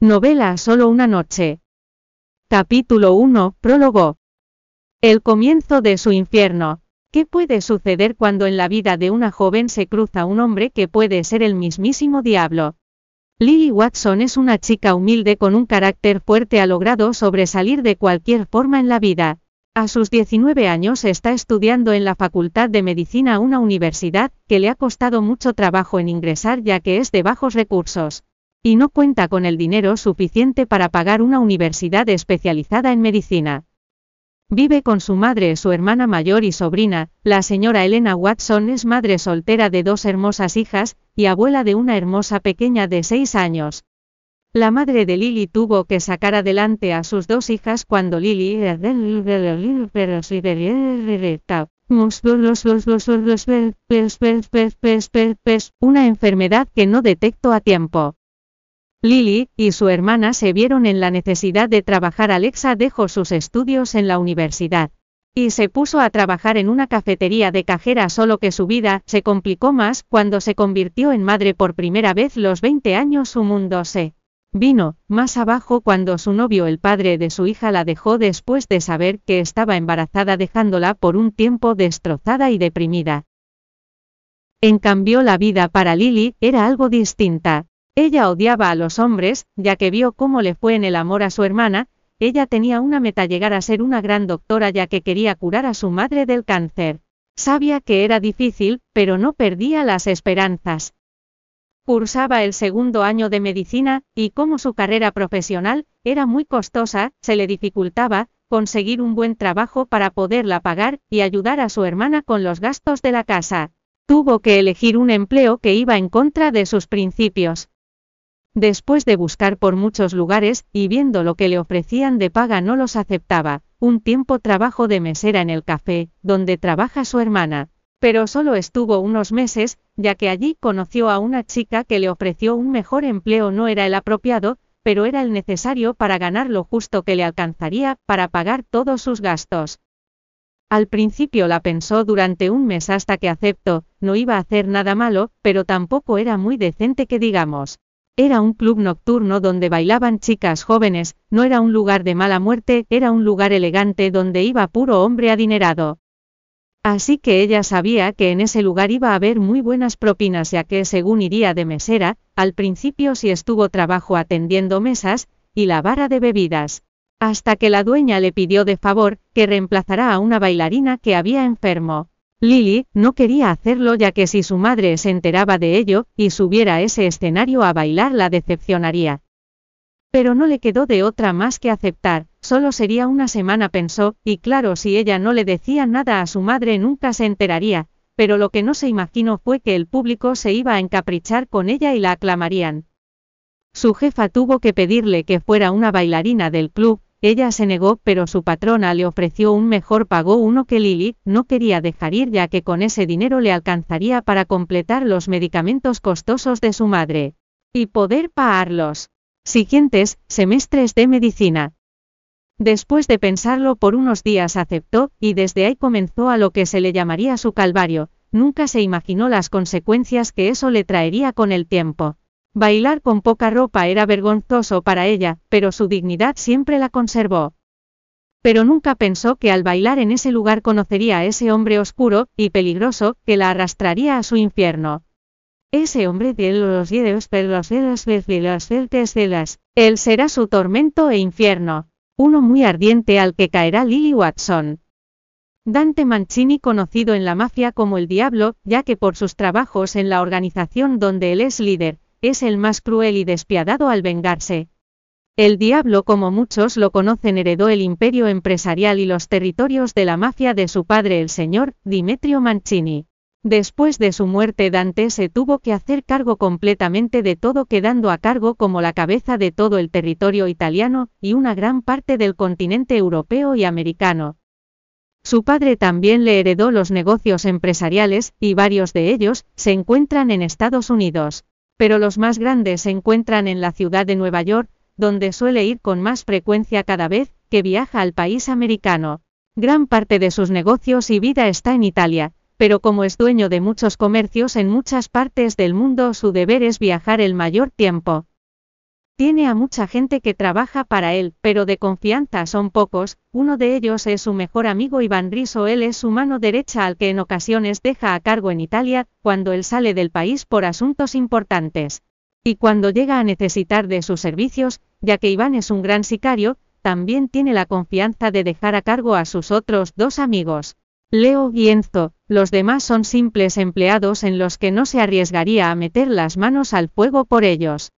Novela Solo una noche. Capítulo 1. Prólogo. El comienzo de su infierno. ¿Qué puede suceder cuando en la vida de una joven se cruza un hombre que puede ser el mismísimo diablo? Lily Watson es una chica humilde con un carácter fuerte ha logrado sobresalir de cualquier forma en la vida. A sus 19 años está estudiando en la Facultad de Medicina una universidad que le ha costado mucho trabajo en ingresar ya que es de bajos recursos y no cuenta con el dinero suficiente para pagar una universidad especializada en medicina. Vive con su madre, su hermana mayor y sobrina, la señora Elena Watson es madre soltera de dos hermosas hijas, y abuela de una hermosa pequeña de seis años. La madre de Lily tuvo que sacar adelante a sus dos hijas cuando Lily una enfermedad que no detectó a tiempo. Lily y su hermana se vieron en la necesidad de trabajar. Alexa dejó sus estudios en la universidad y se puso a trabajar en una cafetería de cajera, solo que su vida se complicó más cuando se convirtió en madre por primera vez. Los 20 años su mundo se vino más abajo cuando su novio, el padre de su hija, la dejó después de saber que estaba embarazada, dejándola por un tiempo destrozada y deprimida. En cambio, la vida para Lily era algo distinta. Ella odiaba a los hombres, ya que vio cómo le fue en el amor a su hermana, ella tenía una meta llegar a ser una gran doctora ya que quería curar a su madre del cáncer. Sabía que era difícil, pero no perdía las esperanzas. Cursaba el segundo año de medicina, y como su carrera profesional era muy costosa, se le dificultaba conseguir un buen trabajo para poderla pagar y ayudar a su hermana con los gastos de la casa. Tuvo que elegir un empleo que iba en contra de sus principios. Después de buscar por muchos lugares, y viendo lo que le ofrecían de paga no los aceptaba, un tiempo trabajo de mesera en el café, donde trabaja su hermana. Pero solo estuvo unos meses, ya que allí conoció a una chica que le ofreció un mejor empleo no era el apropiado, pero era el necesario para ganar lo justo que le alcanzaría para pagar todos sus gastos. Al principio la pensó durante un mes hasta que aceptó, no iba a hacer nada malo, pero tampoco era muy decente que digamos. Era un club nocturno donde bailaban chicas jóvenes, no era un lugar de mala muerte, era un lugar elegante donde iba puro hombre adinerado. Así que ella sabía que en ese lugar iba a haber muy buenas propinas ya que según iría de mesera, al principio sí estuvo trabajo atendiendo mesas, y la vara de bebidas. Hasta que la dueña le pidió de favor, que reemplazara a una bailarina que había enfermo. Lily no quería hacerlo ya que si su madre se enteraba de ello, y subiera a ese escenario a bailar la decepcionaría. Pero no le quedó de otra más que aceptar, solo sería una semana pensó, y claro si ella no le decía nada a su madre nunca se enteraría, pero lo que no se imaginó fue que el público se iba a encaprichar con ella y la aclamarían. Su jefa tuvo que pedirle que fuera una bailarina del club, ella se negó, pero su patrona le ofreció un mejor pago uno que Lily no quería dejar ir ya que con ese dinero le alcanzaría para completar los medicamentos costosos de su madre. Y poder pagarlos. Siguientes, semestres de medicina. Después de pensarlo por unos días aceptó, y desde ahí comenzó a lo que se le llamaría su calvario, nunca se imaginó las consecuencias que eso le traería con el tiempo. Bailar con poca ropa era vergonzoso para ella, pero su dignidad siempre la conservó. Pero nunca pensó que al bailar en ese lugar conocería a ese hombre oscuro y peligroso que la arrastraría a su infierno. Ese hombre de los los las él será su tormento e infierno, uno muy ardiente al que caerá Lily Watson. Dante Mancini conocido en la mafia como el Diablo, ya que por sus trabajos en la organización donde él es líder, es el más cruel y despiadado al vengarse. El diablo, como muchos lo conocen, heredó el imperio empresarial y los territorios de la mafia de su padre el señor Dimetrio Mancini. Después de su muerte Dante se tuvo que hacer cargo completamente de todo quedando a cargo como la cabeza de todo el territorio italiano y una gran parte del continente europeo y americano. Su padre también le heredó los negocios empresariales, y varios de ellos se encuentran en Estados Unidos pero los más grandes se encuentran en la ciudad de Nueva York, donde suele ir con más frecuencia cada vez que viaja al país americano. Gran parte de sus negocios y vida está en Italia, pero como es dueño de muchos comercios en muchas partes del mundo, su deber es viajar el mayor tiempo Tiene a mucha gente que trabaja para él, pero de confianza son pocos, uno de ellos es su mejor amigo Iván Riso, él es su mano derecha al que en ocasiones deja a cargo en Italia, cuando él sale del país por asuntos importantes. Y cuando llega a necesitar de sus servicios, ya que Iván es un gran sicario, también tiene la confianza de dejar a cargo a sus otros dos amigos. Leo y Enzo, los demás son simples empleados en los que no se arriesgaría a meter las manos al fuego por ellos.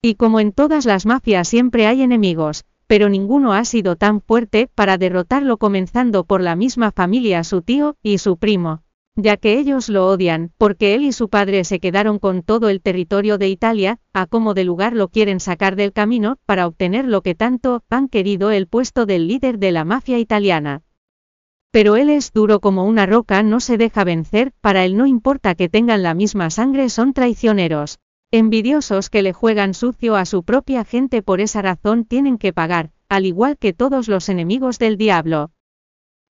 Y como en todas las mafias siempre hay enemigos, pero ninguno ha sido tan fuerte para derrotarlo comenzando por la misma familia su tío y su primo, ya que ellos lo odian, porque él y su padre se quedaron con todo el territorio de Italia, a como de lugar lo quieren sacar del camino, para obtener lo que tanto han querido el puesto del líder de la mafia italiana. Pero él es duro como una roca, no se deja vencer, para él no importa que tengan la misma sangre, son traicioneros. Envidiosos que le juegan sucio a su propia gente por esa razón tienen que pagar, al igual que todos los enemigos del diablo.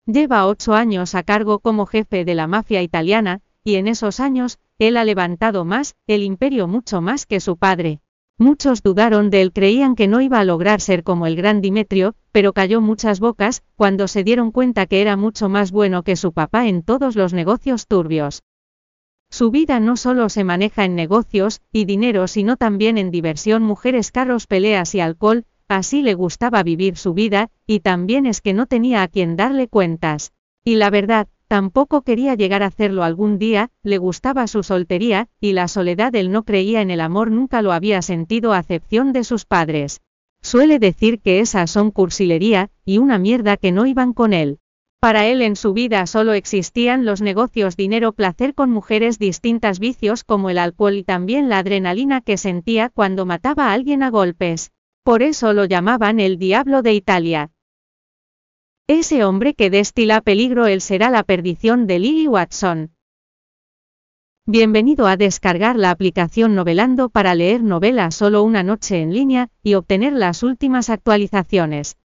Lleva ocho años a cargo como jefe de la mafia italiana, y en esos años, él ha levantado más, el imperio mucho más que su padre. Muchos dudaron de él, creían que no iba a lograr ser como el gran Dimetrio, pero cayó muchas bocas, cuando se dieron cuenta que era mucho más bueno que su papá en todos los negocios turbios. Su vida no solo se maneja en negocios y dinero, sino también en diversión, mujeres, carros, peleas y alcohol, así le gustaba vivir su vida, y también es que no tenía a quien darle cuentas. Y la verdad, tampoco quería llegar a hacerlo algún día, le gustaba su soltería, y la soledad él no creía en el amor, nunca lo había sentido a excepción de sus padres. Suele decir que esas son cursilería, y una mierda que no iban con él. Para él en su vida solo existían los negocios dinero placer con mujeres distintas vicios como el alcohol y también la adrenalina que sentía cuando mataba a alguien a golpes. Por eso lo llamaban el diablo de Italia. Ese hombre que destila peligro él será la perdición de Lily Watson. Bienvenido a descargar la aplicación Novelando para leer novelas solo una noche en línea y obtener las últimas actualizaciones.